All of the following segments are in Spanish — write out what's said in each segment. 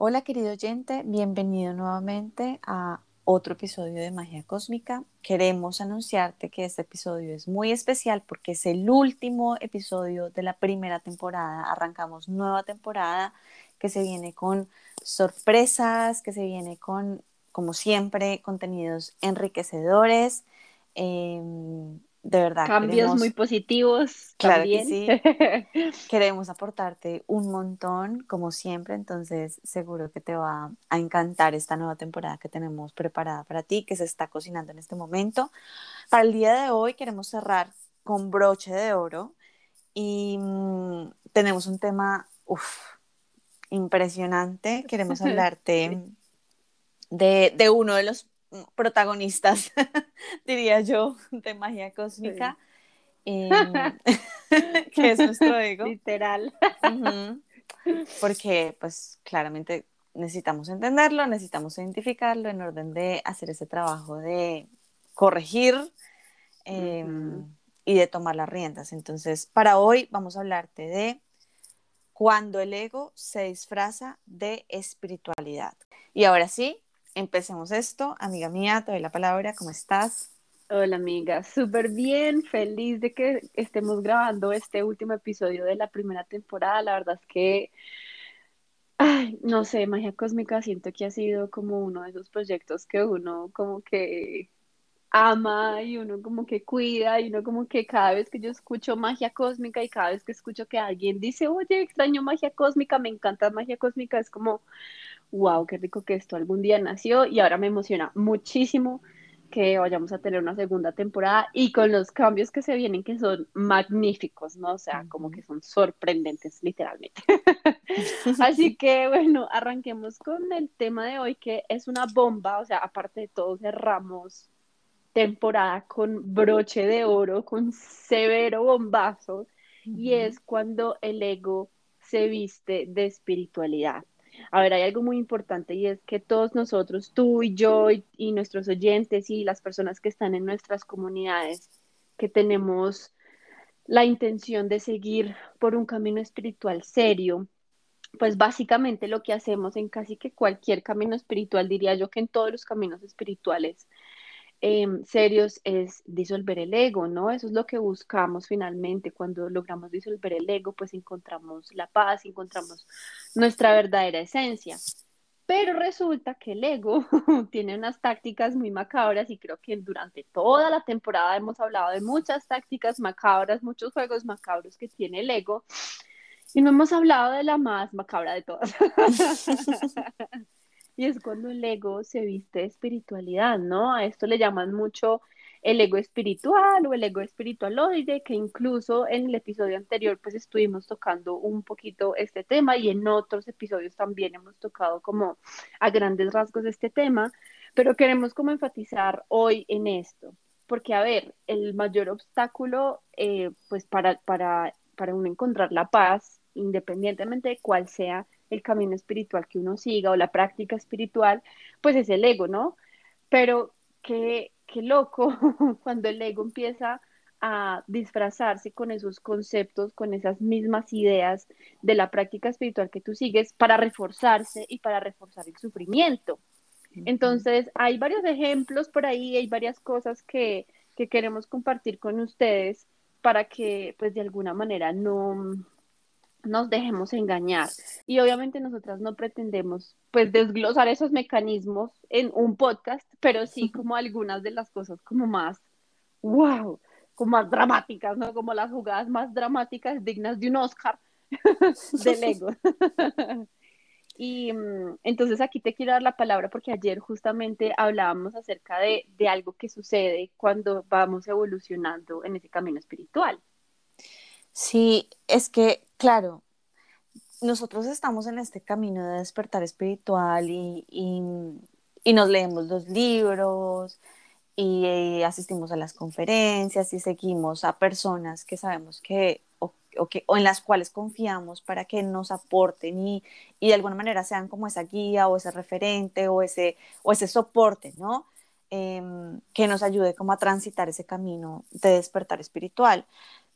Hola querido oyente, bienvenido nuevamente a otro episodio de Magia Cósmica. Queremos anunciarte que este episodio es muy especial porque es el último episodio de la primera temporada. Arrancamos nueva temporada que se viene con sorpresas, que se viene con, como siempre, contenidos enriquecedores. Em, de verdad. Cambios muy positivos. Claro que sí. queremos aportarte un montón, como siempre, entonces seguro que te va a encantar esta nueva temporada que tenemos preparada para ti, que se está cocinando en este momento. Para el día de hoy queremos cerrar con broche de oro y mm, tenemos un tema impresionante. Queremos hablarte de, de uno de los protagonistas, diría yo, de magia cósmica, em, que es nuestro ego. Literal. Porque, pues, claramente necesitamos entenderlo, necesitamos identificarlo en orden de hacer ese trabajo de corregir em, y de tomar las riendas. Entonces, para hoy vamos a hablarte de cuando el ego se disfraza de espiritualidad. Y ahora sí, empecemos esto. Amiga mía, te doy la palabra. ¿Cómo estás? Hola amiga, súper bien, feliz de que estemos grabando este último episodio de la primera temporada. La verdad es que, ay, no sé, Magia Cósmica siento que ha sido como uno de esos proyectos que uno como que ama y uno como que cuida y uno como que cada vez que yo escucho magia cósmica y cada vez que escucho que alguien dice, oye, extraño magia cósmica, me encanta magia cósmica, es como, wow, qué rico que esto algún día nació y ahora me emociona muchísimo que vayamos a tener una segunda temporada y con los cambios que se vienen que son magníficos, ¿no? O sea, como que son sorprendentes literalmente. Así que bueno, arranquemos con el tema de hoy que es una bomba, o sea, aparte de todo cerramos temporada con broche de oro, con severo bombazo, y es cuando el ego se viste de espiritualidad. A ver, hay algo muy importante y es que todos nosotros, tú y yo y, nuestros oyentes y las personas que están en nuestras comunidades, que tenemos la intención de seguir por un camino espiritual serio, pues básicamente lo que hacemos en casi que cualquier camino espiritual, diría yo que en todos los caminos espirituales, Em, serios es disolver el ego, ¿no? Eso es lo que buscamos finalmente. Cuando logramos disolver el ego, pues encontramos la paz, encontramos nuestra verdadera esencia. Pero resulta que el ego tiene unas tácticas muy macabras y creo que durante toda la temporada hemos hablado de muchas tácticas macabras, muchos juegos macabros que tiene el ego. Y no hemos hablado de la más macabra de todas. Y es cuando el ego se viste de espiritualidad, ¿no? A esto le llaman mucho el ego espiritual o el ego espiritualoide, que incluso en el episodio anterior pues estuvimos tocando un poquito este tema y en otros episodios también hemos tocado como a grandes rasgos este tema, pero queremos como enfatizar hoy en esto, porque a ver, el mayor obstáculo eh, pues para, para, para uno encontrar la paz, independientemente de cuál sea el camino espiritual que uno siga o la práctica espiritual, pues es el ego, ¿no? Pero qué, qué loco cuando el ego empieza a disfrazarse con esos conceptos, con esas mismas ideas de la práctica espiritual que tú sigues para reforzarse y para reforzar el sufrimiento. Entonces, hay varios ejemplos por ahí, hay varias cosas que, que queremos compartir con ustedes para que, pues, de alguna manera no, nos dejemos engañar. Y obviamente nosotras no pretendemos pues desglosar esos mecanismos en un podcast, pero sí como algunas de las cosas como más, wow, como más dramáticas, ¿no? Como las jugadas más dramáticas dignas de un Oscar del ego. y mm, entonces aquí te quiero dar la palabra porque ayer justamente hablábamos acerca de, de algo que sucede cuando vamos evolucionando en ese camino espiritual. Sí, es que, claro, nosotros estamos en este camino de despertar espiritual y, y, nos leemos los libros y, eh, asistimos a las conferencias y seguimos a personas que sabemos que o, que, o en las cuales confiamos para que nos aporten y, de alguna manera sean como esa guía o ese referente o ese, o ese soporte, ¿no? Em, que nos ayude como a transitar ese camino de despertar espiritual.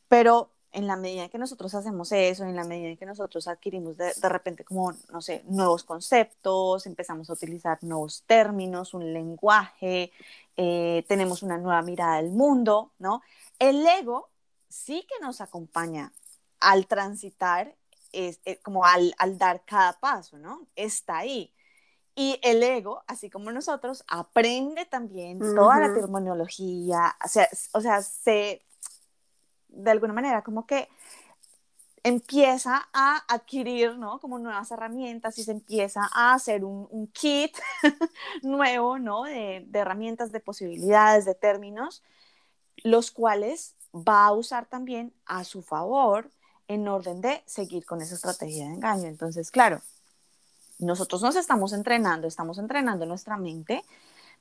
Pero en la medida en que nosotros hacemos eso, en la medida en que nosotros adquirimos de, de, repente como, no sé, nuevos conceptos, empezamos a utilizar nuevos términos, un lenguaje, eh, tenemos una nueva mirada del mundo, ¿no? El ego sí que nos acompaña al transitar, es, es, como al, al dar cada paso, ¿no? Está ahí. Y el ego, así como nosotros, aprende también uh -huh. toda la terminología, o sea, o sea, se, de alguna manera, como que empieza a adquirir, ¿no? Como nuevas herramientas y se empieza a hacer un, un kit nuevo, ¿no? De, de herramientas, de posibilidades, de términos, los cuales va a usar también a su favor en orden de seguir con esa estrategia de engaño. Entonces, claro, nosotros nos estamos entrenando, estamos entrenando nuestra mente,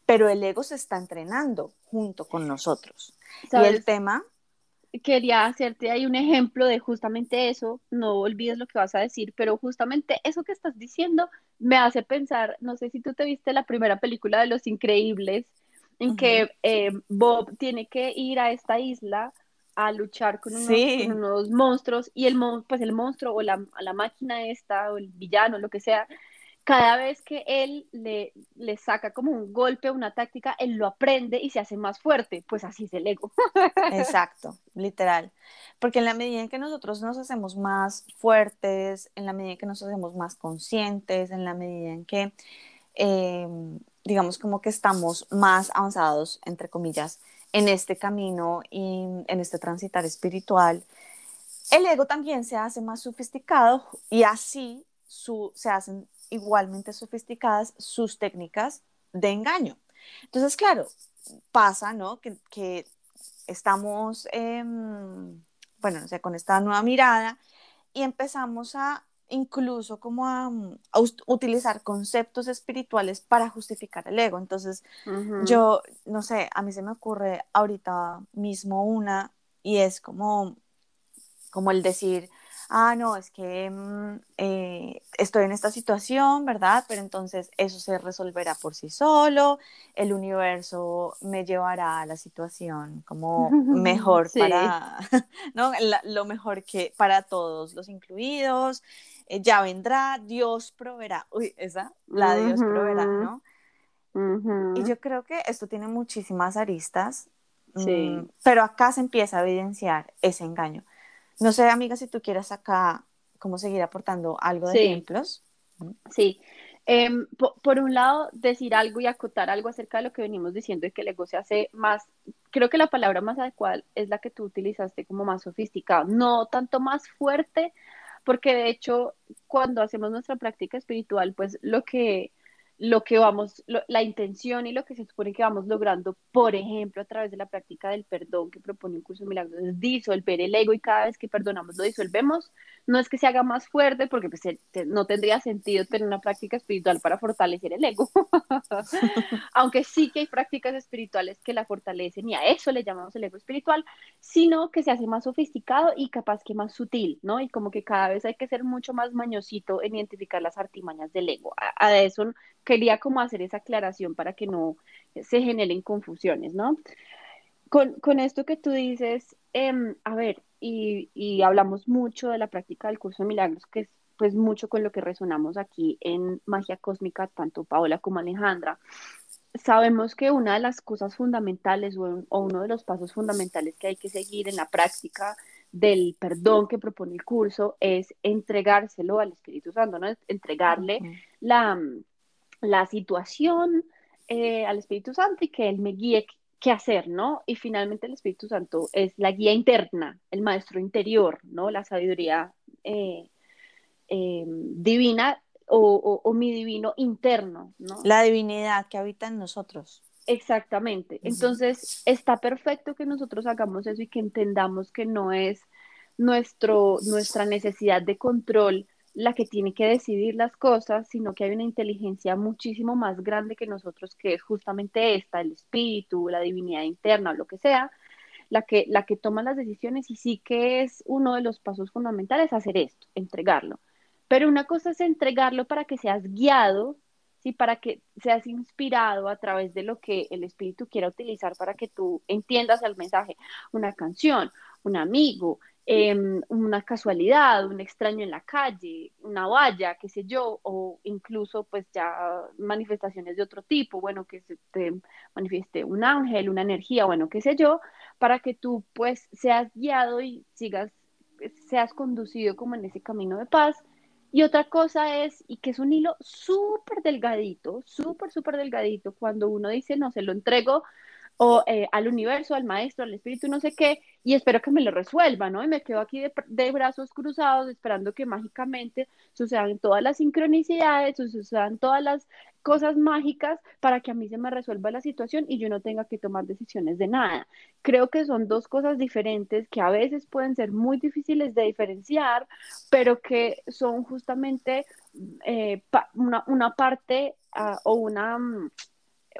pero el ego se está entrenando junto con nosotros. ¿Sabes? Y el tema... Quería hacerte ahí un ejemplo de justamente eso, no olvides lo que vas a decir, pero justamente eso que estás diciendo me hace pensar, no sé si tú te viste la primera película de Los Increíbles, en uh -huh. que eh, Bob tiene que ir a esta isla a luchar con unos, sí. con unos monstruos y el, pues el monstruo o la, la, máquina esta o el villano, lo que sea, cada vez que él le, le saca como un golpe, una táctica, él lo aprende y se hace más fuerte, pues así es el ego. Exacto, literal. Porque en la medida en que nosotros nos hacemos más fuertes, en la medida en que nos hacemos más conscientes, en la medida en que, eh, digamos, como que estamos más avanzados, entre comillas, en este camino y en este transitar espiritual, el ego también se hace más sofisticado y así su, se hacen igualmente sofisticadas sus técnicas de engaño. Entonces, claro, pasa, ¿no? Que, que estamos, eh, bueno, o sea, con esta nueva mirada y empezamos a incluso como a, a, utilizar conceptos espirituales para justificar el ego. Entonces, uh -huh. yo, no sé, a mí se me ocurre ahorita mismo una y es como, como el decir, ah, no, es que mm, eh, estoy en esta situación, ¿verdad? Pero entonces eso se resolverá por sí solo, el universo me llevará a la situación como mejor sí. para, ¿no? La, lo mejor que para todos los incluidos, eh, ya vendrá, Dios proveerá, uy, esa, la Dios proveerá, ¿no? Uh -huh. Y yo creo que esto tiene muchísimas aristas, sí. mmm, pero acá se empieza a evidenciar ese engaño. No sé, amiga, si tú quieres acá cómo seguir aportando algo de sí. ejemplos. Sí. Eh, por, por, un lado, decir algo y acotar algo acerca de lo que venimos diciendo de que el ego se hace más, creo que la palabra más adecuada es la que tú utilizaste como más sofisticado, no tanto más fuerte, porque de hecho cuando hacemos nuestra práctica espiritual, pues lo que lo que vamos, lo, la intención y lo que se supone que vamos logrando, por ejemplo, a través de la práctica del perdón que propone un curso de milagros, es disolver el ego y cada vez que perdonamos lo disolvemos. No es que se haga más fuerte, porque pues, no tendría sentido tener una práctica espiritual para fortalecer el ego. Aunque sí que hay prácticas espirituales que la fortalecen y a eso le llamamos el ego espiritual, sino que se hace más sofisticado y capaz que más sutil, ¿no? Y como que cada vez hay que ser mucho más mañosito en identificar las artimañas del ego. A eso quería como hacer esa aclaración para que no se generen confusiones, ¿no? Con, con esto que tú dices, eh, a ver, y, y, hablamos mucho de la práctica del curso de milagros, que es pues mucho con lo que resonamos aquí en Magia Cósmica, tanto Paola como Alejandra. Sabemos que una de las cosas fundamentales o, o uno de los pasos fundamentales que hay que seguir en la práctica del perdón que propone el curso es entregárselo al Espíritu Santo, ¿no? Entregarle uh -huh. la, la situación eh, al Espíritu Santo y que Él me guíe qué hacer, ¿no? Y finalmente el Espíritu Santo es la guía interna, el maestro interior, ¿no? La sabiduría eh, eh, divina o, o, o, mi divino interno, ¿no? La divinidad que habita en nosotros. Exactamente. Entonces, está perfecto que nosotros hagamos eso y que entendamos que no es nuestro, nuestra necesidad de control la que tiene que decidir las cosas, sino que hay una inteligencia muchísimo más grande que nosotros, que es justamente esta, el espíritu, la divinidad interna o lo que sea, la que, la que toma las decisiones y sí que es uno de los pasos fundamentales hacer esto, entregarlo. Pero una cosa es entregarlo para que seas guiado, ¿sí? para que seas inspirado a través de lo que el espíritu quiera utilizar para que tú entiendas el mensaje, una canción, un amigo, em, una casualidad, un extraño en la calle, una valla, qué sé yo, o incluso pues ya manifestaciones de otro tipo, bueno, que se te manifieste un ángel, una energía, bueno, qué sé yo, para que tú pues seas guiado y sigas, seas conducido como en ese camino de paz. Y otra cosa es, y que es un hilo súper delgadito, súper, súper delgadito, cuando uno dice, no, se lo entrego o eh, al universo, al maestro, al espíritu, no sé qué, y espero que me lo resuelva, ¿no? Y me quedo aquí de, brazos cruzados esperando que mágicamente sucedan todas las sincronicidades, sucedan todas las cosas mágicas para que a mí se me resuelva la situación y yo no tenga que tomar decisiones de nada. Creo que son dos cosas diferentes que a veces pueden ser muy difíciles de diferenciar, pero que son justamente eh, una, parte ah, o una... Mm,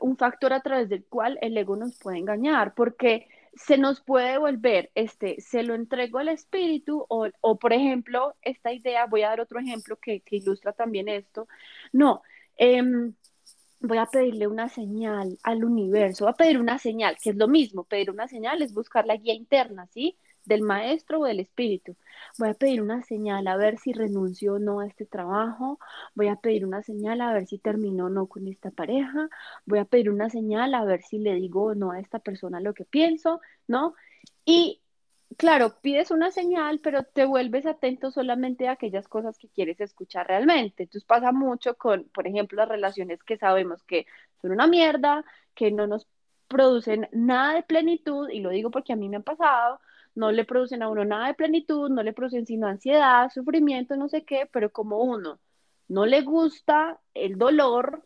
un factor a través del cual el ego nos puede engañar, porque se nos puede volver, este, se lo entrego al espíritu o, o por ejemplo, esta idea, voy a dar otro ejemplo que, que ilustra también esto, no, em, voy a pedirle una señal al universo, voy a pedir una señal, que es lo mismo, pedir una señal es buscar la guía interna, ¿sí? Del maestro o del espíritu. Voy a pedir una señal a ver si renuncio o no a este trabajo. Voy a pedir una señal a ver si termino o no con esta pareja. Voy a pedir una señal a ver si le digo o no a esta persona lo que pienso, ¿no? Y claro, pides una señal, pero te vuelves atento solamente a aquellas cosas que quieres escuchar realmente. Entonces pasa mucho con, por ejemplo, las relaciones que sabemos que son una mierda, que no nos producen nada de plenitud, y lo digo porque a mí me ha pasado, no le producen a uno nada de plenitud, no le producen sino ansiedad, sufrimiento, no sé qué, pero como uno no le gusta el dolor,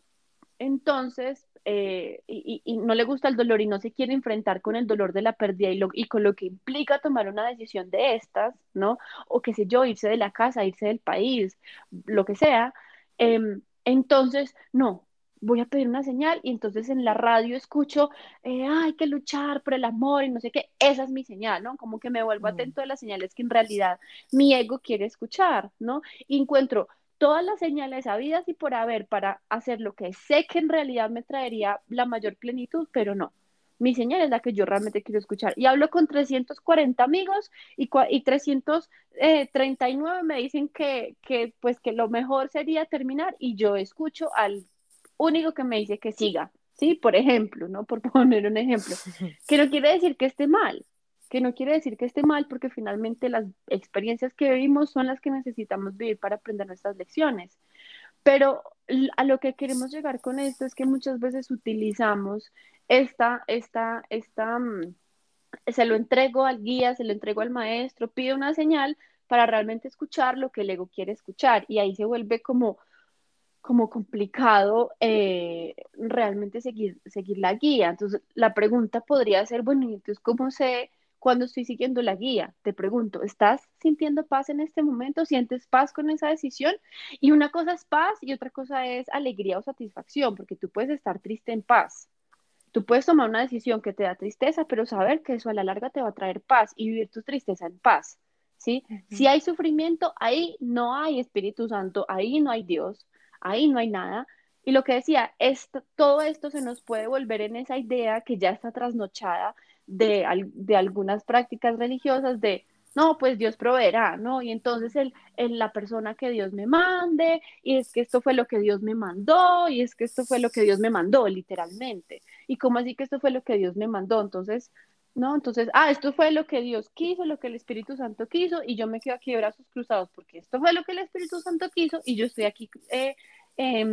entonces, eh, y, no le gusta el dolor y no se quiere enfrentar con el dolor de la pérdida y, y con lo que implica tomar una decisión de estas, ¿no? O qué sé yo, irse de la casa, irse del país, lo que sea. Em, entonces, no, voy a pedir una señal y entonces en la radio escucho, eh, hay que luchar por el amor y no sé qué, esa es mi señal, ¿no? Como que me vuelvo atento a las señales que en realidad mi ego quiere escuchar, ¿no? Y encuentro todas las señales habidas y por haber para hacer lo que sé que en realidad me traería la mayor plenitud, pero no. Mi señal es la que yo realmente quiero escuchar. Y hablo con 340 amigos y, y 339 eh, me dicen que, que, pues, que lo mejor sería terminar y yo escucho al único que me dice que siga, ¿sí? Por ejemplo, ¿no? Por poner un ejemplo. Que no quiere decir que esté mal, que no quiere decir que esté mal porque finalmente las experiencias que vivimos son las que necesitamos vivir para aprender nuestras lecciones. Pero a lo que queremos llegar con esto es que muchas veces utilizamos esta, esta, esta, mm, se lo entrego al guía, se lo entrego al maestro, pido una señal para realmente escuchar lo que el ego quiere escuchar y ahí se vuelve como como complicado eh, realmente seguir, seguir la guía. Entonces, la pregunta podría ser, bueno, entonces, ¿cómo sé cuando estoy siguiendo la guía? Te pregunto, ¿estás sintiendo paz en este momento? ¿Sientes paz con esa decisión? Y una cosa es paz y otra cosa es alegría o satisfacción, porque tú puedes estar triste en paz. Tú puedes tomar una decisión que te da tristeza, pero saber que eso a la larga te va a traer paz y vivir tu tristeza en paz. ¿sí? Si hay sufrimiento, ahí no hay Espíritu Santo, ahí no hay Dios ahí no hay nada. Y lo que decía, esto, todo esto se nos puede volver en esa idea que ya está trasnochada de, de algunas prácticas religiosas de, no, pues Dios proveerá, ¿no? Y entonces el, la persona que Dios me mande, y es que esto fue lo que Dios me mandó, y es que esto fue lo que Dios me mandó, literalmente. ¿Y cómo así que esto fue lo que Dios me mandó? Entonces, ¿no? Entonces, ah, esto fue lo que Dios quiso, lo que el Espíritu Santo quiso, y yo me quedo aquí de brazos cruzados porque esto fue lo que el Espíritu Santo quiso, y yo estoy aquí, eh, eh,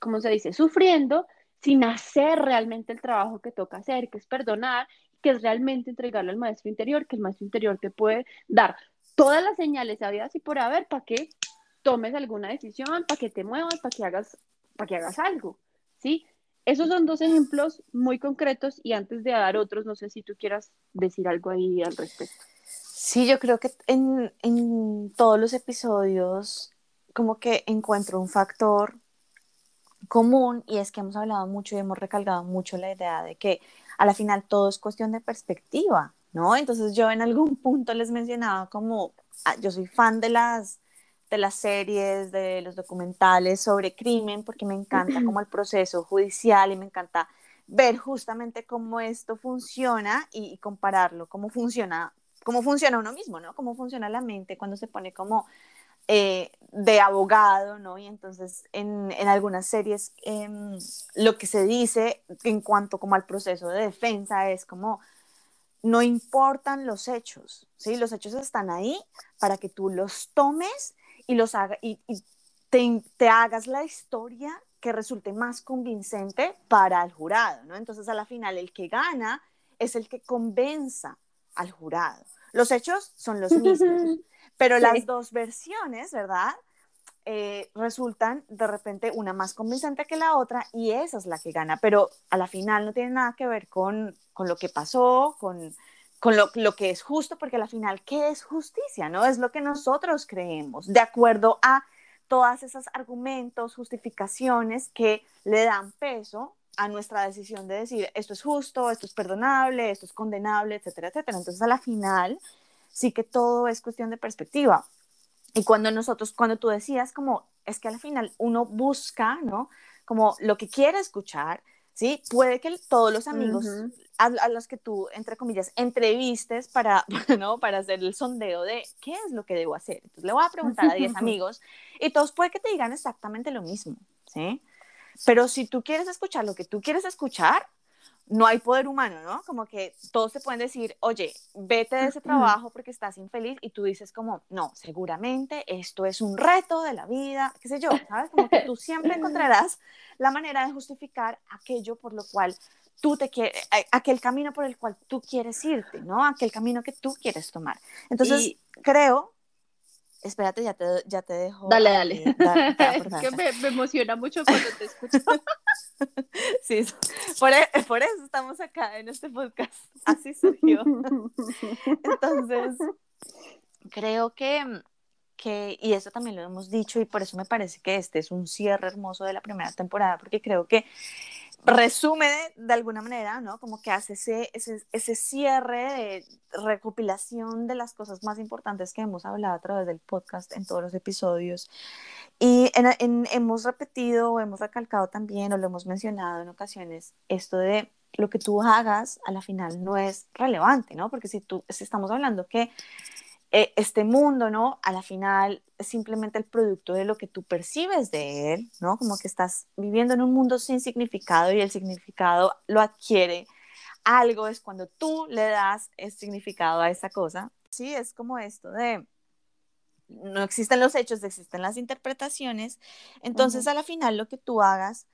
¿cómo se dice?, sufriendo sin hacer realmente el trabajo que toca hacer, que es perdonar, que es realmente entregarle al maestro interior, que el maestro interior te puede dar todas las señales habidas y por haber para que tomes alguna decisión, para que te muevas, para que hagas, para que hagas algo, ¿sí? Esos son dos ejemplos muy concretos y antes de dar otros, no sé si tú quieras decir algo ahí al respecto. Sí, yo creo que en, en todos los episodios como que encuentro un factor común y es que hemos hablado mucho y hemos recalcado mucho la idea de que a la final todo es cuestión de perspectiva, ¿no? Entonces yo en algún punto les mencionaba como, ah, yo soy fan de las de las series, de los documentales sobre crimen, porque me encanta como el proceso judicial y me encanta ver justamente cómo esto funciona y, compararlo, cómo funciona cómo funciona uno mismo, ¿no? Cómo funciona la mente cuando se pone como eh, de abogado, ¿no? Y entonces en, en algunas series em, lo que se dice en cuanto como al proceso de defensa es como no importan los hechos, ¿sí? Los hechos están ahí para que tú los tomes y los haga, y, te, te, hagas la historia que resulte más convincente para el jurado, ¿no? Entonces a la final el que gana es el que convenza al jurado. Los hechos son los mismos, pero sí. las dos versiones, ¿verdad? Eh, resultan de repente una más convincente que la otra y esa es la que gana, pero a la final no tiene nada que ver con, con lo que pasó, con, con lo, que es justo, porque a la final, ¿qué es justicia? ¿No? Es lo que nosotros creemos, de acuerdo a todas esos argumentos, justificaciones que le dan peso a nuestra decisión de decir esto es justo, esto es perdonable, esto es condenable, etcétera, etcétera. Entonces, a la final, sí que todo es cuestión de perspectiva. Y cuando nosotros, cuando tú decías como, es que al final uno busca, ¿no? Como lo que quiere escuchar, ¿sí? Puede que todos los amigos uh -huh. a, a, los que tú, entre comillas, entrevistes para, ¿no? Para hacer el sondeo de qué es lo que debo hacer. Entonces le voy a preguntar a 10 amigos y todos puede que te digan exactamente lo mismo, ¿sí? Pero si tú quieres escuchar lo que tú quieres escuchar, no hay poder humano, ¿no? Como que todos te pueden decir, oye, vete de ese trabajo porque estás infeliz y tú dices como, no, seguramente esto es un reto de la vida, qué sé yo, ¿sabes? Como que tú siempre encontrarás la manera de justificar aquello por lo cual tú te quieres, aquel camino por el cual tú quieres irte, ¿no? Aquel camino que tú quieres tomar. Entonces, y... creo Espérate, ya te, ya te dejo. Dale, dale. Eh, da, da, es que me, me, emociona mucho cuando te escucho. sí, por, e, por, eso estamos acá en este podcast. Así surgió. Entonces, creo que, que, y eso también lo hemos dicho, y por eso me parece que este es un cierre hermoso de la primera temporada, porque creo que resume de, alguna manera, ¿no? Como que hace ese, ese, ese, cierre de recopilación de las cosas más importantes que hemos hablado a través del podcast en todos los episodios. Y en, en, hemos repetido, hemos recalcado también, o lo hemos mencionado en ocasiones, esto de lo que tú hagas a la final no es relevante, ¿no? Porque si tú, si estamos hablando que eh, este mundo, ¿no? A la final es simplemente el producto de lo que tú percibes de él, ¿no? Como que estás viviendo en un mundo sin significado y el significado lo adquiere algo, es cuando tú le das el significado a esa cosa. Sí, es como esto de, no existen los hechos, existen las interpretaciones, entonces uh -huh. a la final lo que tú hagas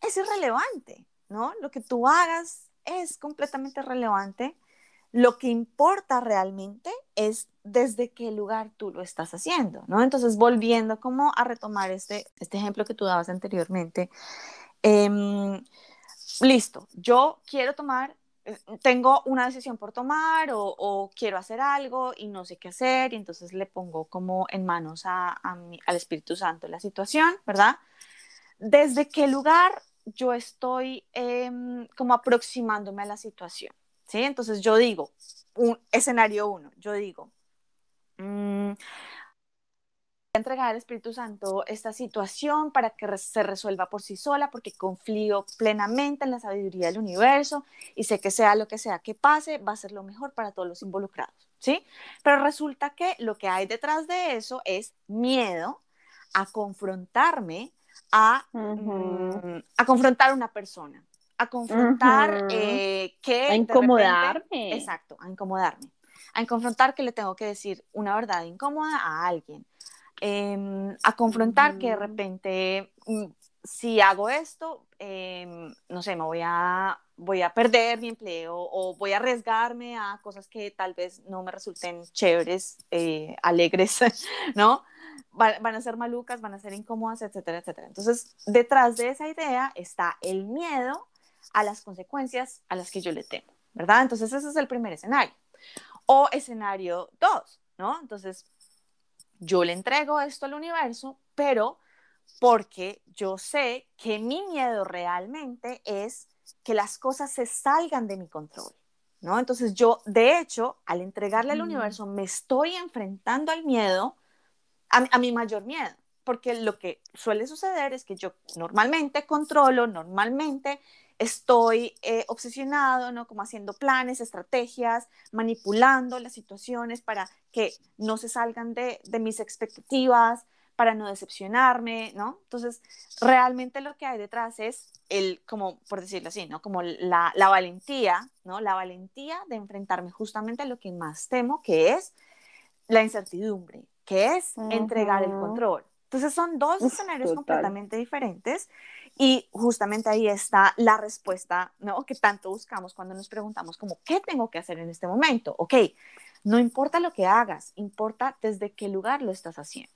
es irrelevante, ¿no? Lo que tú hagas es completamente relevante lo que importa realmente es desde qué lugar tú lo estás haciendo, ¿no? Entonces, volviendo como a retomar este, este ejemplo que tú dabas anteriormente, eh, listo, yo quiero tomar, eh, tengo una decisión por tomar o, quiero hacer algo y no sé qué hacer y entonces le pongo como en manos al Espíritu Santo la situación, ¿verdad? ¿Desde qué lugar yo estoy eh, como aproximándome a la situación? ¿Sí? Entonces yo digo, un escenario uno, yo digo, mmm, entregar al Espíritu Santo esta situación para que se resuelva por sí sola, porque confío plenamente en la sabiduría del universo y sé que sea lo que sea que pase, va a ser lo mejor para todos los involucrados, ¿sí? Pero resulta que lo que hay detrás de eso es miedo a confrontarme, a, uh -huh. a confrontar a una persona, a confrontar uh -huh. eh, que... A incomodarme. Repente, exacto, a incomodarme. A confrontar que le tengo que decir una verdad incómoda a alguien. Eh, a confrontar uh -huh. que de repente, mm, si hago esto, eh, no sé, me voy a, voy a perder mi empleo o voy a arriesgarme a cosas que tal vez no me resulten chéveres, eh, alegres, ¿no? van a ser malucas, van a ser incómodas, etcétera, etcétera. Entonces, detrás de esa idea está el miedo a las consecuencias a las que yo le temo, ¿verdad? Entonces ese es el primer escenario. O escenario dos, ¿no? Entonces yo le entrego esto al universo, pero porque yo sé que mi miedo realmente es que las cosas se salgan de mi control, ¿no? Entonces yo, de hecho, al entregarle al universo, me estoy enfrentando al miedo, a, a mi mayor miedo, porque lo que suele suceder es que yo normalmente controlo, normalmente estoy eh, obsesionado, ¿no? Como haciendo planes, estrategias, manipulando las situaciones para que no se salgan de, de mis expectativas, para no decepcionarme, ¿no? Entonces, realmente lo que hay detrás es el, como por decirlo así, ¿no? Como la, la valentía, ¿no? La valentía de enfrentarme justamente a lo que más temo, que es la incertidumbre, que es entregar el control. Entonces son dos escenarios completamente diferentes y justamente ahí está la respuesta, ¿no? Que tanto buscamos cuando nos preguntamos como, ¿qué tengo que hacer en este momento? Ok, no importa lo que hagas, importa desde qué lugar lo estás haciendo.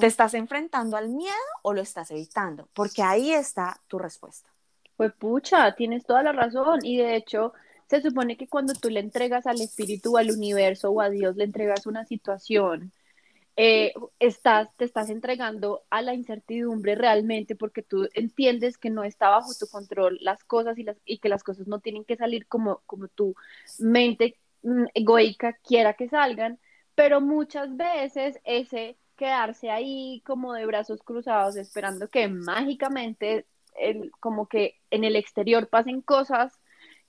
¿Te estás enfrentando al miedo o lo estás evitando? Porque ahí está tu respuesta. Pues pucha, tienes toda la razón y de hecho se supone que cuando tú le entregas al espíritu, al universo o a Dios, le entregas una situación, eh, estás, te estás entregando a la incertidumbre realmente porque tú entiendes que no está bajo tu control las cosas y, las, y que las cosas no tienen que salir como, como tu mente mm, egoica quiera que salgan, pero muchas veces ese quedarse ahí como de brazos cruzados esperando que mágicamente el, como que en el exterior pasen cosas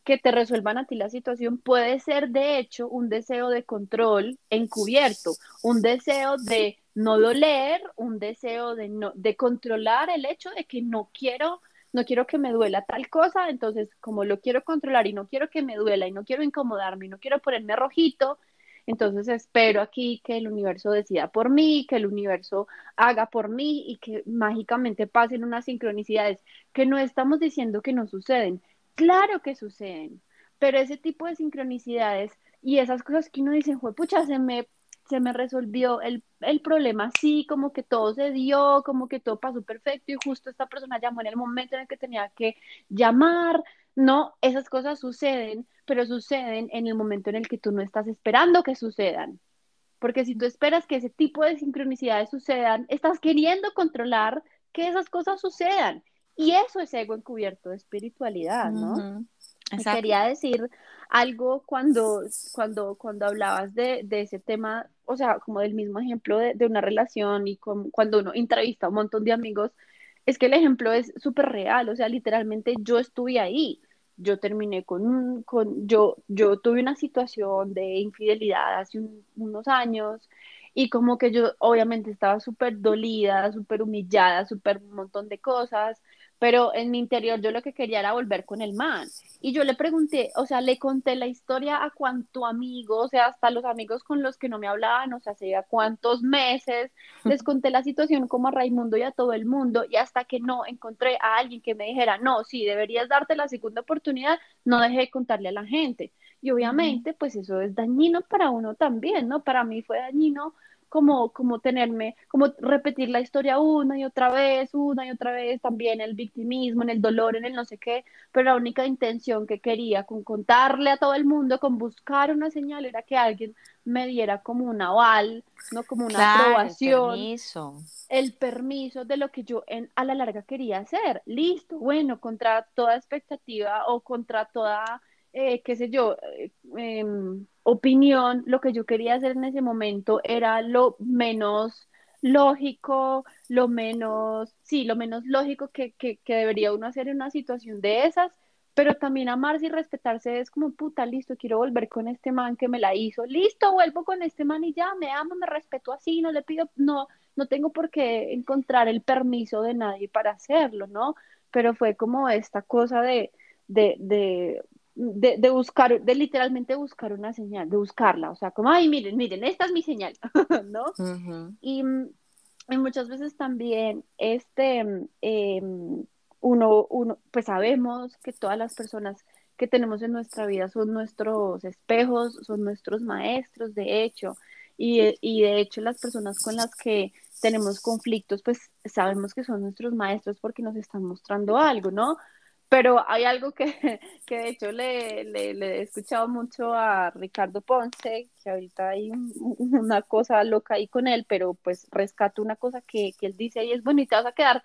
que te resuelvan a ti la situación puede ser de hecho un deseo de control encubierto, un deseo de no doler, un deseo de no de controlar el hecho de que no quiero no quiero que me duela tal cosa, entonces como lo quiero controlar y no quiero que me duela y no quiero incomodarme y no quiero ponerme rojito, entonces espero aquí que el universo decida por mí, que el universo haga por mí y que mágicamente pasen unas sincronicidades que no estamos diciendo que no suceden, Claro que suceden, pero ese tipo de sincronicidades y esas cosas que uno dice, pucha, se me, se me resolvió el, el problema sí, como que todo se dio, como que todo pasó perfecto y justo esta persona llamó en el momento en el que tenía que llamar. No, esas cosas suceden, pero suceden en el momento en el que tú no estás esperando que sucedan. Porque si tú esperas que ese tipo de sincronicidades sucedan, estás queriendo controlar que esas cosas sucedan. Y eso es ego encubierto de espiritualidad, ¿no? Quería decir algo cuando, cuando, cuando hablabas de, de, ese tema, o sea, como del mismo ejemplo de, de una relación y cuando uno entrevista a un montón de amigos, es que el ejemplo es súper real, o sea, literalmente yo estuve ahí, yo terminé con, con yo, yo tuve una situación de infidelidad hace unos años y como que yo obviamente estaba súper dolida, súper humillada, súper un montón de cosas, pero en mi interior yo lo que quería era volver con el man. Y yo le pregunté, o sea, le conté la historia a cuánto amigo, o sea, hasta los amigos con los que no me hablaban, o sea, hacía cuántos meses, les conté la situación como a Raimundo y a todo el mundo, y hasta que no encontré a alguien que me dijera, no, sí, deberías darte la segunda oportunidad, no dejé de contarle a la gente. Y obviamente, pues eso es dañino para uno también, ¿no? Para mí fue dañino como, como tenerme, como repetir la historia una y otra vez, una y otra vez, también el victimismo, en el dolor, en el no sé qué, pero la única intención que quería con contarle a todo el mundo, con buscar una señal, era que alguien me diera como un aval, no como una aprobación, el permiso. el permiso de lo que yo en, a la larga quería hacer. Listo, bueno, contra toda expectativa o contra toda, eh, qué sé yo, eh, em, opinión, lo que yo quería hacer en ese momento era lo menos lógico, lo menos, sí, lo menos lógico que, que, que, debería uno hacer en una situación de esas, pero también amarse y respetarse es como, puta, listo, quiero volver con este man que me la hizo, listo, vuelvo con este man y ya, me amo, me respeto así, no le pido, no, no tengo por qué encontrar el permiso de nadie para hacerlo, ¿no? Pero fue como esta cosa de, de, de de, buscar, de literalmente buscar una señal, de buscarla, o sea, como, ay, miren, miren, esta es mi señal, ¿no? y, muchas veces también, este, em, uno, uno, pues sabemos que todas las personas que tenemos en nuestra vida son nuestros espejos, son nuestros maestros, de hecho, y, y de hecho las personas con las que tenemos conflictos, pues sabemos que son nuestros maestros porque nos están mostrando algo, ¿no? Pero hay algo que, que de hecho le, le, he escuchado mucho a Ricardo Ponce, que ahorita hay una cosa loca ahí con él, pero pues rescato una cosa que, que él dice y es, te vas a quedar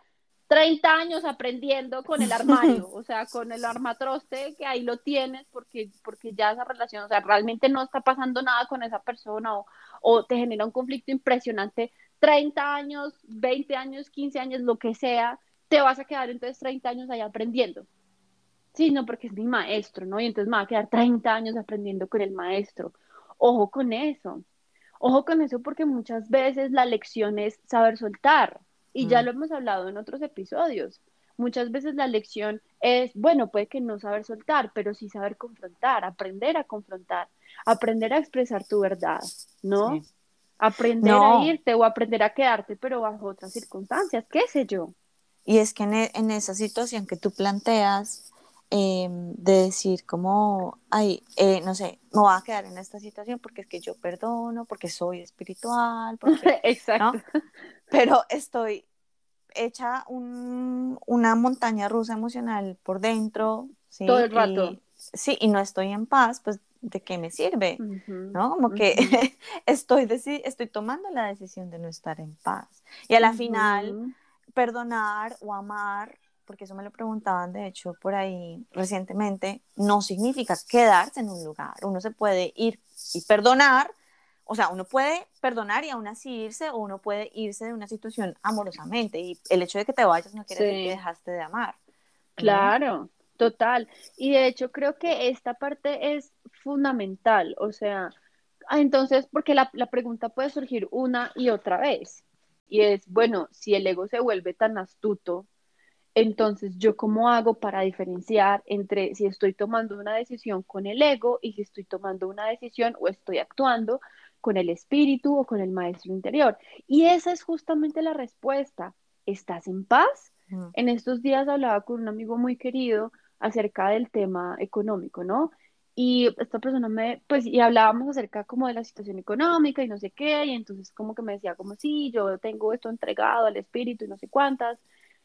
30 años aprendiendo con el armario, o sea, con el armatroste que ahí lo tienes porque, porque ya esa relación, o sea, realmente no está pasando nada con esa persona o, o te genera un conflicto impresionante, 30 años, 20 años, 15 años, lo que sea, te vas a quedar entonces 30 años ahí aprendiendo. Sí, no, porque es mi maestro, ¿no? Y entonces me va a quedar 30 años aprendiendo con el maestro. Ojo con eso. Ojo con eso porque muchas veces la lección es saber soltar. Y ya Mm, lo hemos hablado en otros episodios. Muchas veces la lección es, bueno, puede que no saber soltar, pero sí saber confrontar, aprender a confrontar, aprender a expresar tu verdad, ¿no? sí. Aprender a irte o aprender a quedarte, pero bajo otras circunstancias, qué sé yo. Y es que en, e- en esa situación que tú planteas, eh, de decir como, ay, eh, no sé, me voy a quedar en esta situación porque es que yo perdono, porque soy espiritual, porque, ¿no? Exacto. Pero estoy hecha un- una montaña rusa emocional por dentro, ¿sí? Todo el rato. Y, sí, y no estoy en paz, pues, ¿de qué me sirve? Ujú, ¿No? Como que ujú, estoy, deci- estoy tomando la decisión de no estar en paz. Y a la final, ujú. Perdonar o amar, porque eso me lo preguntaban de hecho por ahí recientemente, no significa quedarse en un lugar. Uno se puede ir y perdonar, o sea, uno puede perdonar y aún así irse, o uno puede irse de una situación amorosamente. Y el hecho de que te vayas no quiere decir que dejaste de amar. ¿no? Claro, total. Y de hecho creo que esta parte es fundamental, o sea, ah, entonces, porque la, la pregunta puede surgir una y otra vez, y es, bueno, si el ego se vuelve tan astuto, entonces yo cómo hago para diferenciar entre si estoy tomando una decisión con el ego y si estoy tomando una decisión o estoy actuando con el espíritu o con el maestro interior. Y esa es justamente la respuesta. ¿Estás en paz? Mm, En estos días hablaba con un amigo muy querido acerca del tema económico, ¿no? Y esta persona me, pues, y hablábamos acerca como de la situación económica y no sé qué, y entonces como que me decía como, sí, yo tengo esto entregado al espíritu y no sé cuántas.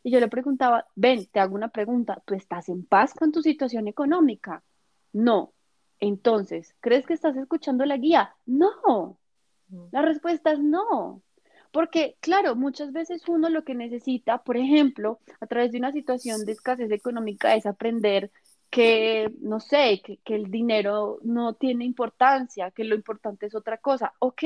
Y yo le preguntaba, ven, te hago una pregunta, ¿tú estás en paz con tu situación económica? No. Entonces, ¿crees que estás escuchando la guía? No. La respuesta es no. Porque, claro, muchas veces uno lo que necesita, por ejemplo, a través de una situación de escasez económica, es aprender que, no sé, que, que el dinero no tiene importancia, que lo importante es otra cosa. Ok,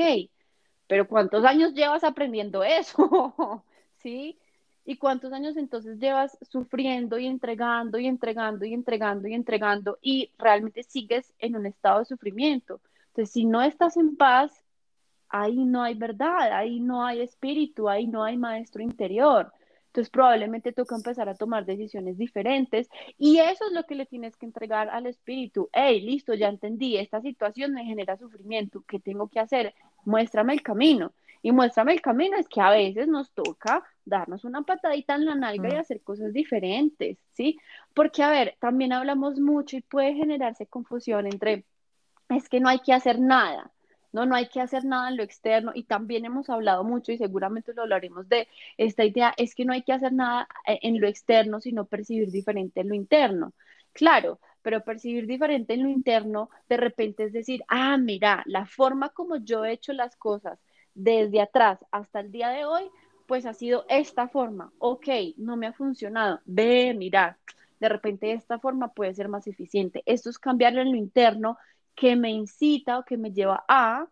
pero ¿cuántos años llevas aprendiendo eso? ¿Sí? ¿Y cuántos años entonces llevas sufriendo y entregando y entregando y entregando y entregando y realmente sigues en un estado de sufrimiento? Entonces, si no estás en paz, ahí no hay verdad, ahí no hay espíritu, ahí no hay maestro interior. Entonces probablemente toca empezar a tomar decisiones diferentes y eso es lo que le tienes que entregar al espíritu. Hey, listo, ya entendí, esta situación me genera sufrimiento, ¿qué tengo que hacer? Muéstrame el camino. Y muéstrame el camino es que a veces nos toca darnos una patadita en la nalga y mm, hacer cosas diferentes, ¿sí? Porque, a ver, también hablamos mucho y puede generarse confusión entre, es que no hay que hacer nada. No, no hay que hacer nada en lo externo y también hemos hablado mucho y seguramente lo hablaremos de esta idea, es que no hay que hacer nada eh, en lo externo, sino percibir diferente en lo interno. Claro, pero percibir diferente en lo interno de repente es decir, ah, mira, la forma como yo he hecho las cosas desde atrás hasta el día de hoy, pues ha sido esta forma. Ok, no me ha funcionado. Ve, mira, de repente esta forma puede ser más eficiente. Esto es cambiarlo en lo interno que me incita o que me lleva a,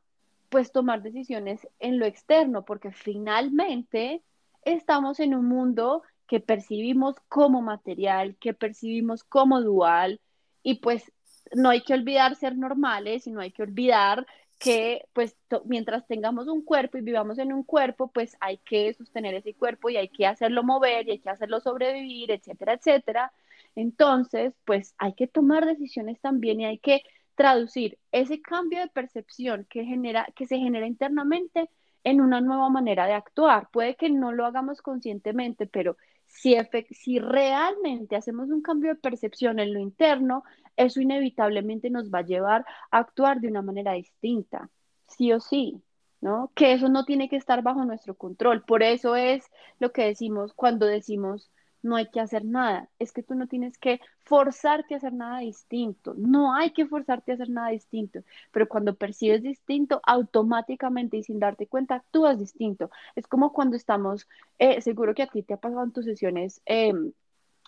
pues, tomar decisiones en lo externo, porque finalmente estamos en un mundo que percibimos como material, que percibimos como dual, y pues no hay que olvidar ser normales y no hay que olvidar que pues mientras tengamos un cuerpo y vivamos en un cuerpo, pues hay que sostener ese cuerpo y hay que hacerlo mover y hay que hacerlo sobrevivir, etcétera, etcétera. Entonces, pues hay que tomar decisiones también y hay que traducir ese cambio de percepción que, genera, que se genera internamente en una nueva manera de actuar. Puede que no lo hagamos conscientemente, pero si, si realmente hacemos un cambio de percepción en lo interno, eso inevitablemente nos va a llevar a actuar de una manera distinta, sí o sí. ¿No? Que eso no tiene que estar bajo nuestro control. Por eso es lo que decimos cuando decimos no hay que hacer nada. Es que tú no tienes que forzarte a hacer nada distinto. No hay que forzarte a hacer nada distinto. Pero cuando percibes distinto, automáticamente y sin darte cuenta, actúas distinto. Es como cuando estamos, eh, seguro que a ti te ha pasado en tus sesiones. Eh,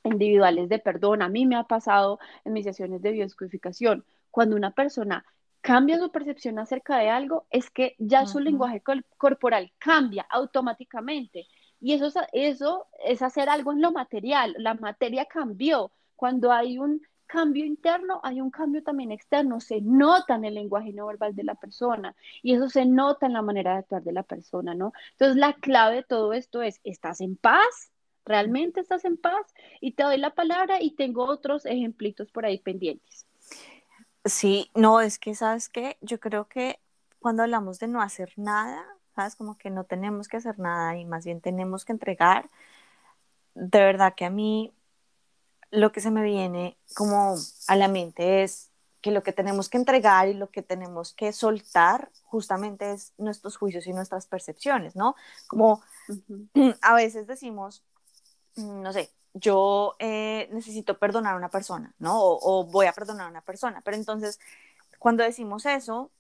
individuales de perdón, a mí me ha pasado en mis sesiones de bioscodificación, cuando una persona cambia su percepción acerca de algo, es que ya uh -huh. su lenguaje corporal cambia automáticamente y eso, eso es hacer algo en lo material, la materia cambió. Cuando hay un cambio interno, hay un cambio también externo. Se nota en el lenguaje no verbal de la persona y eso se nota en la manera de actuar de la persona, ¿no? Entonces, la clave de todo esto es, ¿estás en paz? ¿Realmente estás en paz? Y te doy la palabra y tengo otros ejemplitos por ahí pendientes. Sí, no, es que, ¿sabes qué? Yo creo que cuando hablamos de no hacer nada, ¿sabes? Como que no tenemos que hacer nada y más bien tenemos que entregar. De verdad que a mí lo que se me viene como a la mente es que lo que tenemos que entregar y lo que tenemos que soltar justamente es nuestros juicios y nuestras percepciones, ¿no? Como a veces decimos, mm, no sé, yo eh, necesito perdonar a una persona, ¿no? O, voy a perdonar a una persona, pero entonces cuando decimos eso,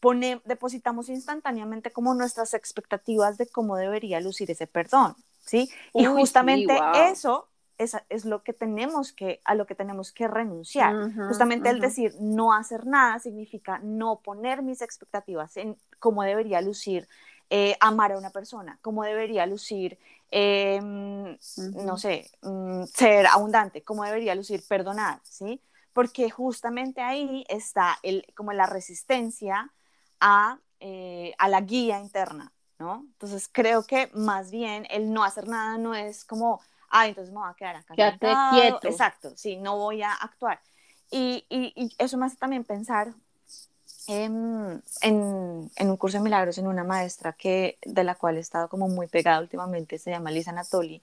pone, depositamos instantáneamente como nuestras expectativas de cómo debería lucir ese perdón, ¿sí? Y justamente eso es, es, lo que tenemos que, a lo que tenemos que renunciar. Justamente el decir no hacer nada significa no poner mis expectativas en cómo debería lucir eh, amar a una persona, cómo debería lucir, em, no sé, mm, ser abundante, cómo debería lucir perdonar, ¿sí? Porque justamente ahí está el, como la resistencia a, eh, a la guía interna, ¿no? Entonces creo que más bien el no hacer nada no es como, ah, entonces me voy a quedar acá. Quédate quieto. Exacto, sí, no voy a actuar. Y, y, y, eso me hace también pensar en, en, un curso de milagros en una maestra que, de la cual he estado como muy pegada últimamente, se llama Lisa Anatoli.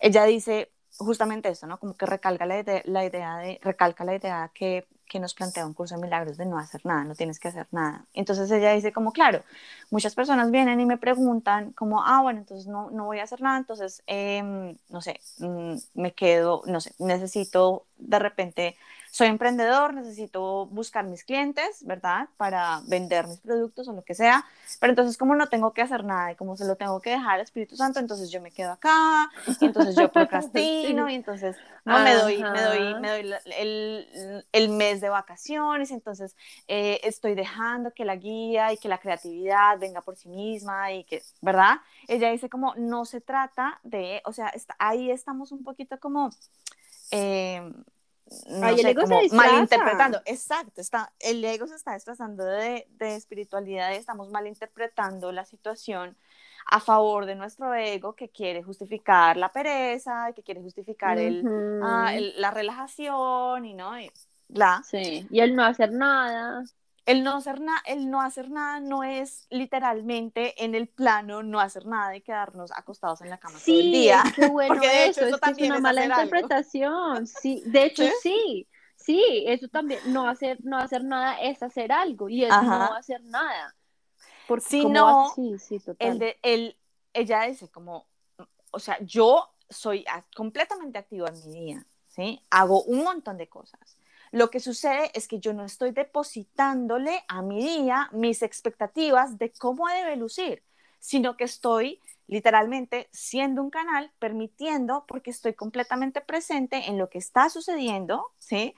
Ella dice justamente esto, ¿no? Como que recalca la idea, la idea de, recalca la idea que, que nos plantea un curso de milagros de no hacer nada, no tienes que hacer nada. Entonces ella dice como, claro, muchas personas vienen y me preguntan como, ah, bueno, entonces no, no voy a hacer nada, entonces, em, no sé, mm, me quedo, no sé, necesito de repente soy emprendedor, necesito buscar mis clientes, ¿verdad? Para vender mis productos o lo que sea. Pero entonces como no tengo que hacer nada y como se lo tengo que dejar al Espíritu Santo, entonces yo me quedo acá, y entonces yo procrastino y entonces no me doy, me doy, me doy el, el, mes de vacaciones, entonces eh, estoy dejando que la guía y que la creatividad venga por sí misma y que, ¿verdad? Ella dice como no se trata de, o sea, está, ahí estamos un poquito como... Eh, no el ego se malinterpretando. Exacto, está, el ego se está desplazando de, de espiritualidad estamos malinterpretando la situación a favor de nuestro ego que quiere justificar la pereza, que quiere justificar ah, el, la relajación y no, y, la. Sí, y el no hacer nada el no hacer nada, el no hacer nada no es literalmente en el plano no hacer nada y quedarnos acostados en la cama todo el día. Qué bueno Porque eso, es, una mala interpretación. Sí, de hecho ¿Sí? sí. eso también no hacer no hacer nada es hacer algo y es no hacer nada. Porque si no, sí, sí, El de, el, ella dice como, o sea, yo soy completamente activa en mi día, ¿sí? Hago un montón de cosas lo que sucede es que yo no estoy depositándole a mi día mis expectativas de cómo debe lucir, sino que estoy literalmente siendo un canal, permitiendo, porque estoy completamente presente en lo que está sucediendo, ¿sí?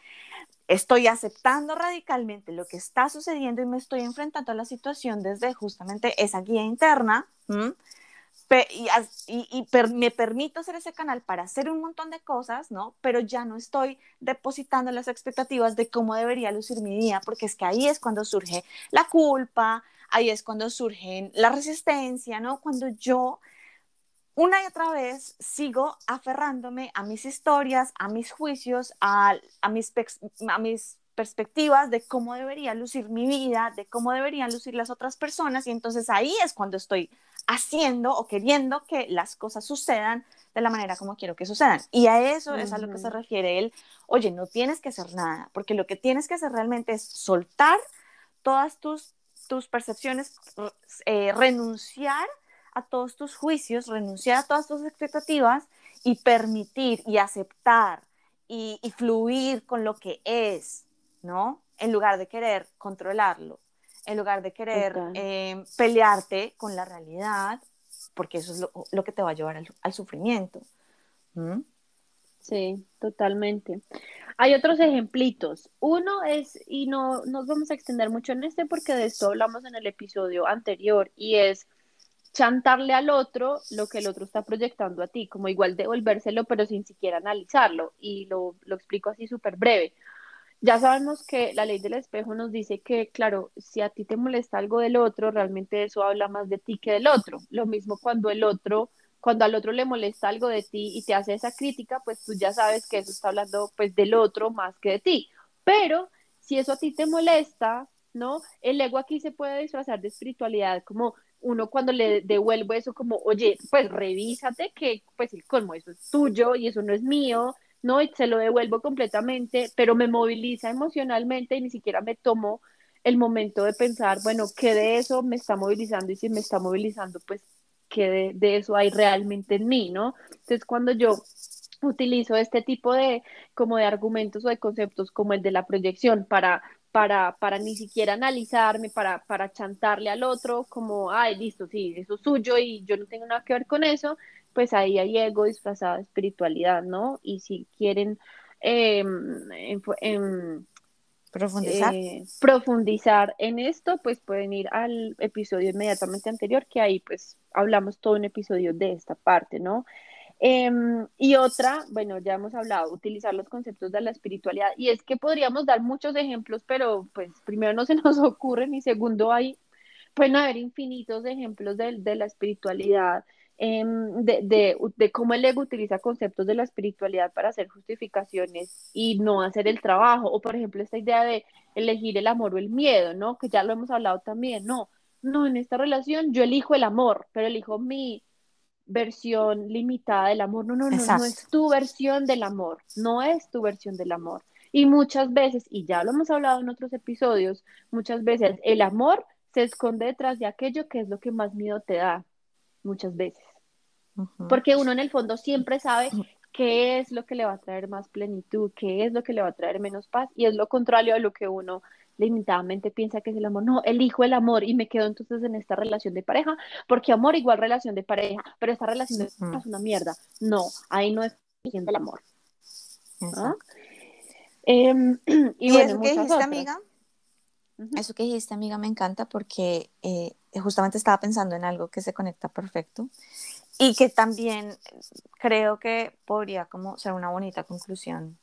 Estoy aceptando radicalmente lo que está sucediendo y me estoy enfrentando a la situación desde justamente esa guía interna, y, me permito hacer ese canal para hacer un montón de cosas, ¿no? Pero ya no estoy depositando las expectativas de cómo debería lucir mi día, porque es que ahí es cuando surge la culpa, ahí es cuando surge la resistencia, ¿no? Cuando yo una y otra vez sigo aferrándome a mis historias, a mis juicios, a mis perspectivas de cómo debería lucir mi vida, de cómo deberían lucir las otras personas, y entonces ahí es cuando estoy haciendo o queriendo que las cosas sucedan de la manera como quiero que sucedan. Y a eso es a lo que se refiere él, oye, no tienes que hacer nada, porque lo que tienes que hacer realmente es soltar todas tus, tus percepciones, eh, renunciar a todos tus juicios, renunciar a todas tus expectativas y permitir y aceptar y, y fluir con lo que es, ¿no? En lugar de querer controlarlo en lugar de querer eh, pelearte con la realidad, porque eso es lo, que te va a llevar al, sufrimiento. ¿Mm? Sí, totalmente. Hay otros ejemplitos. Uno es, y no nos vamos a extender mucho en este porque de esto hablamos en el episodio anterior, y es chantarle al otro lo que el otro está proyectando a ti, como igual devolvérselo, pero sin siquiera analizarlo. Y lo, lo explico así súper breve. Ya sabemos que la ley del espejo nos dice que, claro, si a ti te molesta algo del otro, realmente eso habla más de ti que del otro. Lo mismo cuando el otro, cuando al otro le molesta algo de ti y te hace esa crítica, pues tú ya sabes que eso está hablando pues del otro más que de ti. Pero si eso a ti te molesta, ¿no? El ego aquí se puede disfrazar de espiritualidad, como uno cuando le devuelvo eso como, oye, pues revísate que pues el colmo, eso es tuyo y eso no es mío, ¿no? Y se lo devuelvo completamente, pero me moviliza emocionalmente y ni siquiera me tomo el momento de pensar, bueno, ¿qué de eso me está movilizando? Y si me está movilizando, pues, ¿qué de, de eso hay realmente en mí, ¿no? Entonces, cuando yo utilizo este tipo de como de argumentos o de conceptos como el de la proyección para para, para ni siquiera analizarme, para, para chantarle al otro, como, ay, listo, sí, eso es suyo y yo no tengo nada que ver con eso, pues ahí hay ego disfrazado de espiritualidad, ¿no? Y si quieren em, profundizar. Eh, profundizar en esto, pues pueden ir al episodio inmediatamente anterior, que ahí pues hablamos todo un episodio de esta parte, ¿no? Em, y otra, bueno, ya hemos hablado, utilizar los conceptos de la espiritualidad. Y es que podríamos dar muchos ejemplos, pero pues primero no se nos ocurren y segundo hay, pueden haber infinitos ejemplos de, de la espiritualidad, em, de, de, de, cómo el ego utiliza conceptos de la espiritualidad para hacer justificaciones y no hacer el trabajo. O por ejemplo, esta idea de elegir el amor o el miedo, ¿no? Que ya lo hemos hablado también, no. No, en esta relación yo elijo el amor, pero elijo mi, versión limitada del amor. No, no, no, no es tu versión del amor, no es tu versión del amor. Y muchas veces, y ya lo hemos hablado en otros episodios, muchas veces el amor se esconde detrás de aquello que es lo que más miedo te da, muchas veces. Porque uno en el fondo siempre sabe qué es lo que le va a traer más plenitud, qué es lo que le va a traer menos paz, y es lo contrario a lo que uno limitadamente piensa que es el amor. No, elijo el amor y me quedo entonces en esta relación de pareja, porque amor igual relación de pareja, pero esta relación es una mierda. No, ahí no es el amor. ¿Ah? Em, y, bueno, eso que dijiste, amiga, eso que dijiste, amiga, me encanta porque eh, justamente estaba pensando en algo que se conecta perfecto y que también creo que podría como ser una bonita conclusión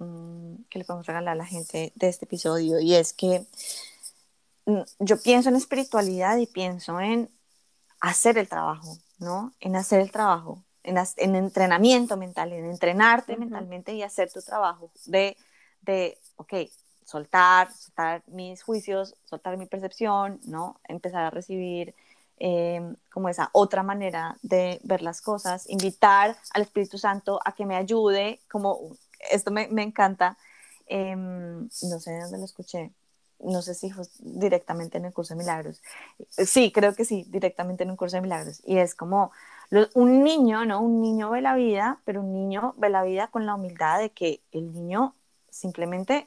Mm, que le podemos regalar a la gente de este episodio y es que mm, yo pienso en espiritualidad y pienso en hacer el trabajo, ¿no? En hacer el trabajo, en, en entrenamiento mental, en entrenarte mentalmente y hacer tu trabajo de, de, ok, soltar, soltar mis juicios, soltar mi percepción, ¿no? Empezar a recibir em, como esa otra manera de ver las cosas, invitar al Espíritu Santo a que me ayude, como esto me, me encanta, em, no sé de dónde lo escuché, no sé si fue directamente en el curso de milagros. Sí, creo que sí, directamente en un curso de milagros. Y es como un niño, ¿no? Un niño ve la vida, pero un niño ve la vida con la humildad de que el niño simplemente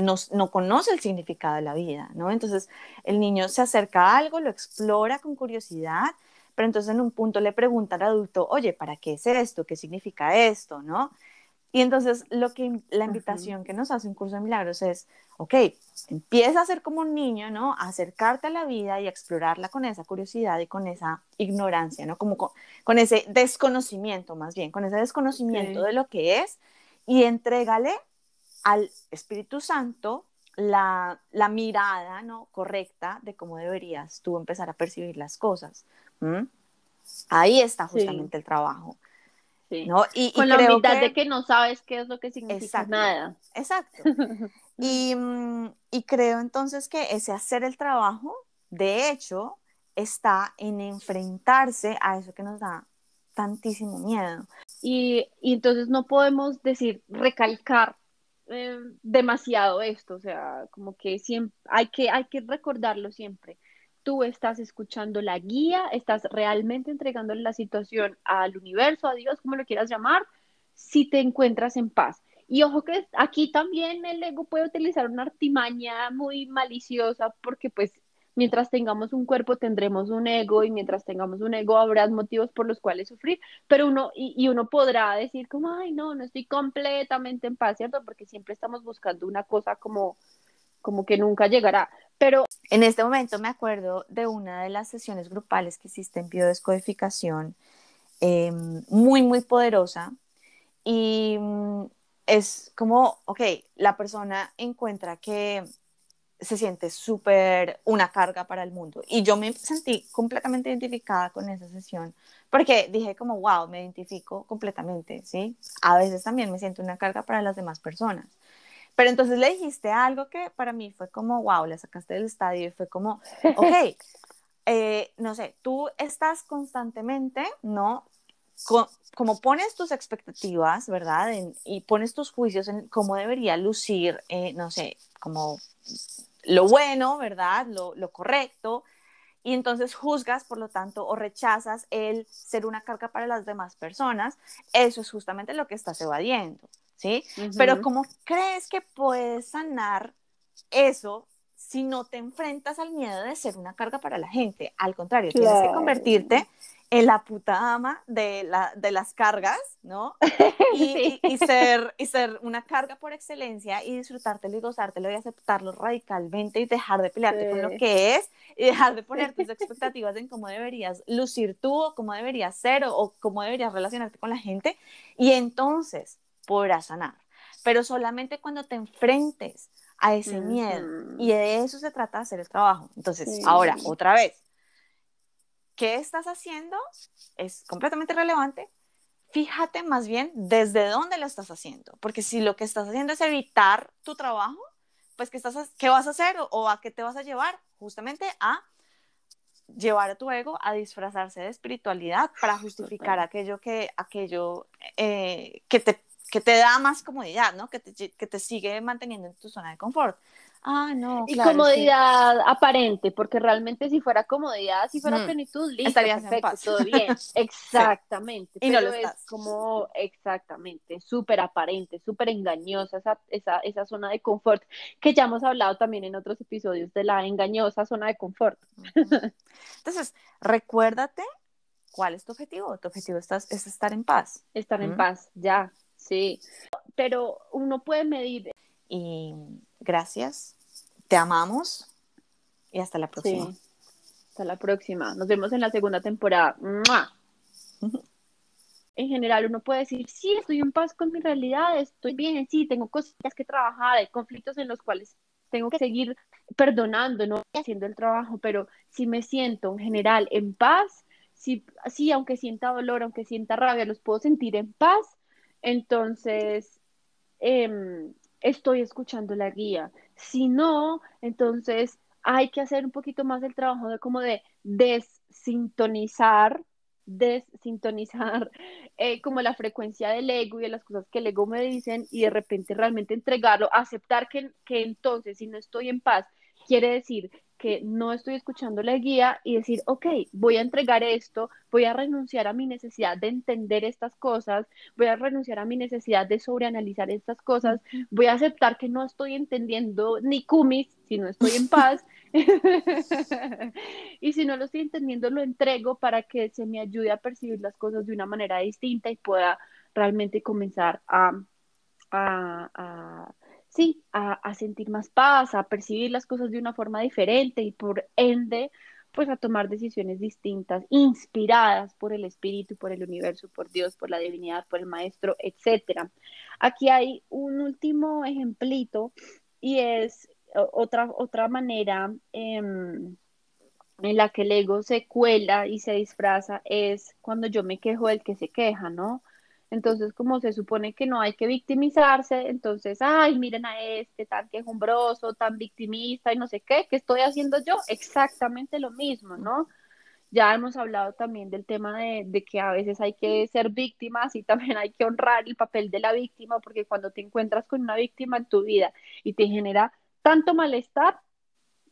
no, no conoce el significado de la vida, ¿no? Entonces el niño se acerca a algo, lo explora con curiosidad, pero entonces en un punto le pregunta al adulto, oye, ¿para qué es esto? ¿Qué significa esto? ¿No? Y entonces lo que la invitación que nos hace un curso de milagros es, ok, empieza a ser como un niño, ¿no? A acercarte a la vida y a explorarla con esa curiosidad y con esa ignorancia, ¿no? Como con, ese desconocimiento más bien, con ese desconocimiento de lo que es y entrégale al Espíritu Santo la, la, mirada, ¿no? Correcta de cómo deberías tú empezar a percibir las cosas. Ahí está justamente el trabajo. ¿no? Y, Con la humildad de que no sabes qué es lo que significa nada. Exacto. y, y creo entonces que ese hacer el trabajo, de hecho, está en enfrentarse a eso que nos da tantísimo miedo. Y, y entonces no podemos decir, recalcar eh, demasiado esto, o sea, como que siempre hay que, hay que recordarlo siempre tú estás escuchando la guía, estás realmente entregándole la situación al universo, a Dios, como lo quieras llamar, si te encuentras en paz. Y ojo que aquí también el ego puede utilizar una artimaña muy maliciosa porque pues mientras tengamos un cuerpo tendremos un ego y mientras tengamos un ego habrá motivos por los cuales sufrir, pero uno y, uno podrá decir como, ay, no, no estoy completamente en paz, ¿cierto? Porque siempre estamos buscando una cosa como como que nunca llegará. Pero En este momento me acuerdo de una de las sesiones grupales que hiciste en biodescodificación, em, muy, muy poderosa. Y mm, es como, ok, la persona encuentra que se siente súper una carga para el mundo. Y yo me sentí completamente identificada con esa sesión, porque dije como, wow, me identifico completamente, ¿sí? A veces también me siento una carga para las demás personas. Pero entonces le dijiste algo que para mí fue como, wow, le sacaste del estadio y fue como, ok, eh, no sé, tú estás constantemente, ¿no? como pones tus expectativas, ¿verdad? y pones tus juicios en cómo debería lucir, eh, no sé, como lo bueno, ¿verdad? Lo, lo, correcto. Y entonces juzgas, por lo tanto, o rechazas el ser una carga para las demás personas. Eso es justamente lo que estás evadiendo. ¿sí? Pero ¿cómo crees que puedes sanar eso si no te enfrentas al miedo de ser una carga para la gente? Al contrario, tienes que convertirte en la puta ama de, la, de las cargas, ¿no? Y, y, ser, y ser una carga por excelencia y disfrutártelo y gozártelo y aceptarlo radicalmente y dejar de pelearte con lo que es y dejar de poner tus expectativas en cómo deberías lucir tú o cómo deberías ser o, o cómo deberías relacionarte con la gente. Y entonces podrás sanar. Pero solamente cuando te enfrentes a ese miedo. Y de eso se trata de hacer el trabajo. Entonces, ahora, otra vez, ¿qué estás haciendo? Es completamente relevante. Fíjate más bien desde dónde lo estás haciendo. Porque si lo que estás haciendo es evitar tu trabajo, pues ¿qué, estás, qué vas a hacer o, a qué te vas a llevar? Justamente a llevar a tu ego a disfrazarse de espiritualidad para justificar aquello que, aquello, eh, que te que te da más comodidad, ¿no? Que te, que te sigue manteniendo en tu zona de confort. Ah, no. Y comodidad aparente, porque realmente si fuera comodidad, si fuera plenitud, listo, estarías perfecto, en paz. todo bien. Exactamente. Y no lo es como exactamente, súper aparente, súper engañosa esa, esa, esa zona de confort, que ya hemos hablado también en otros episodios de la engañosa zona de confort. Entonces, recuérdate cuál es tu objetivo. Tu objetivo es, es estar en paz. Estar en paz, ya, Sí, pero uno puede medir. Y gracias, te amamos y hasta la próxima. hasta la próxima. Nos vemos en la segunda temporada. En general uno puede decir, sí, estoy en paz con mi realidad, estoy bien, sí, tengo cosas que trabajar, hay conflictos en los cuales tengo que seguir perdonando, no haciendo el trabajo, pero si me siento en general en paz, sí, sí, aunque sienta dolor, aunque sienta rabia, los puedo sentir en paz, entonces em, estoy escuchando la guía. Si no, entonces hay que hacer un poquito más el trabajo de como de desintonizar, desintonizar eh, como la frecuencia del ego y de las cosas que el ego me dicen y de repente realmente entregarlo, aceptar que, que entonces si no estoy en paz, quiere decir que no estoy escuchando la guía y decir, ok, voy a entregar esto, voy a renunciar a mi necesidad de entender estas cosas, voy a renunciar a mi necesidad de sobreanalizar estas cosas, voy a aceptar que no estoy entendiendo ni cumis si no estoy en paz. y si no lo estoy entendiendo, lo entrego para que se me ayude a percibir las cosas de una manera distinta y pueda realmente comenzar a, a sí, a, sentir más paz, a percibir las cosas de una forma diferente y por ende, pues a tomar decisiones distintas, inspiradas por el espíritu, por el universo, por Dios, por la divinidad, por el maestro, etcétera. Aquí hay un último ejemplito y es otra, otra manera em, en la que el ego se cuela y se disfraza es cuando yo me quejo del que se queja, ¿no? Entonces, como se supone que no hay que victimizarse, entonces, ay, miren a este tan quejumbroso, tan victimista y no sé qué, ¿qué estoy haciendo yo? Exactamente lo mismo, ¿no? Ya hemos hablado también del tema de, de, que a veces hay que ser víctimas y también hay que honrar el papel de la víctima, porque cuando te encuentras con una víctima en tu vida y te genera tanto malestar,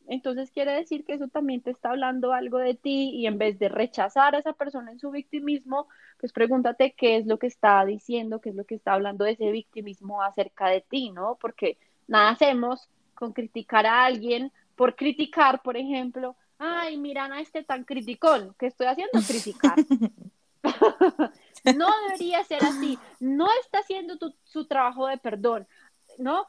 entonces quiere decir que eso también te está hablando algo de ti y en vez de rechazar a esa persona en su victimismo, pues pregúntate qué es lo que está diciendo, qué es lo que está hablando de ese victimismo acerca de ti, ¿no? Porque nada hacemos con criticar a alguien por criticar, por ejemplo, ay, miran a este tan criticón, ¿qué estoy haciendo? Criticar. no debería ser así, no está haciendo su trabajo de perdón, ¿no?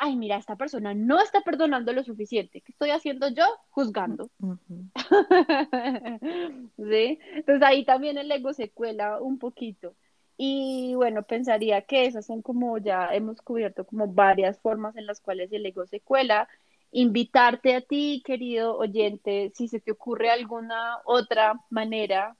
Ay, mira, esta persona no está perdonando lo suficiente. ¿Qué estoy haciendo yo? Juzgando. ¿Sí? Entonces ahí también el ego se cuela un poquito. Y bueno, pensaría que esas son como ya hemos cubierto como varias formas en las cuales el ego se cuela. Invitarte a ti, querido oyente, si se te ocurre alguna otra manera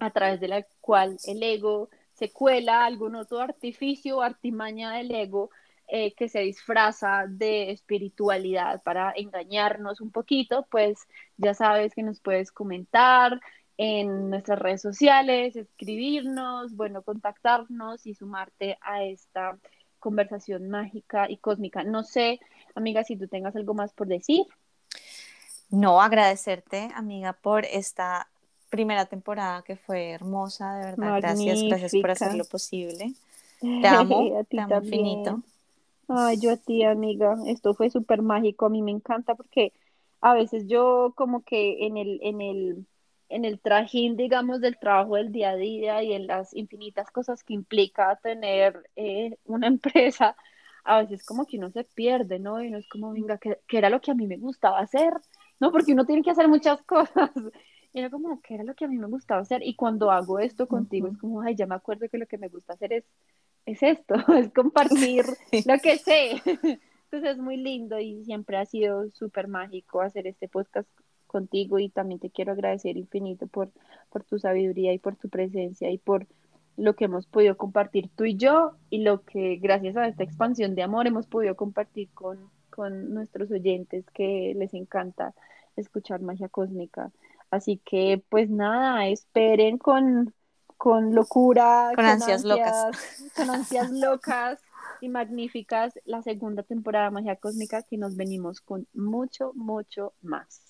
a través de la cual el ego se cuela, algún otro artificio artimaña del ego eh, que se disfraza de espiritualidad para engañarnos un poquito, pues ya sabes que nos puedes comentar, en nuestras redes sociales, escribirnos, bueno, contactarnos y sumarte a esta conversación mágica y cósmica. No sé, amiga, si tú tengas algo más por decir. No, agradecerte, amiga, por esta primera temporada que fue hermosa, de verdad. Gracias, gracias por hacer lo posible. Te amo, te amo infinito. Ay, yo a ti, amiga. Esto fue súper mágico. A mí me encanta porque a veces yo como que en el, en el en el trajín, digamos, del trabajo del día a día y en las infinitas cosas que implica tener eh, una empresa, a veces como que uno se pierde, ¿no? Y uno es como, venga, ¿qué, era lo que a mí me gustaba hacer? ¿No? Porque uno tiene que hacer muchas cosas. Y era como, ¿qué era lo que a mí me gustaba hacer? Y cuando hago esto contigo, es como, ay, ya me acuerdo que lo que me gusta hacer es, es esto, es compartir lo que sé. Entonces es muy lindo y siempre ha sido súper mágico hacer este podcast contigo y también te quiero agradecer infinito por, por tu sabiduría y por tu presencia y por lo que hemos podido compartir tú y yo y lo que gracias a esta expansión de amor hemos podido compartir con, con nuestros oyentes que les encanta escuchar magia cósmica. Así que pues nada, esperen con, con locura, con, ansias, locas. Con ansias locas y magníficas la segunda temporada de Magia Cósmica que nos venimos con mucho, mucho más.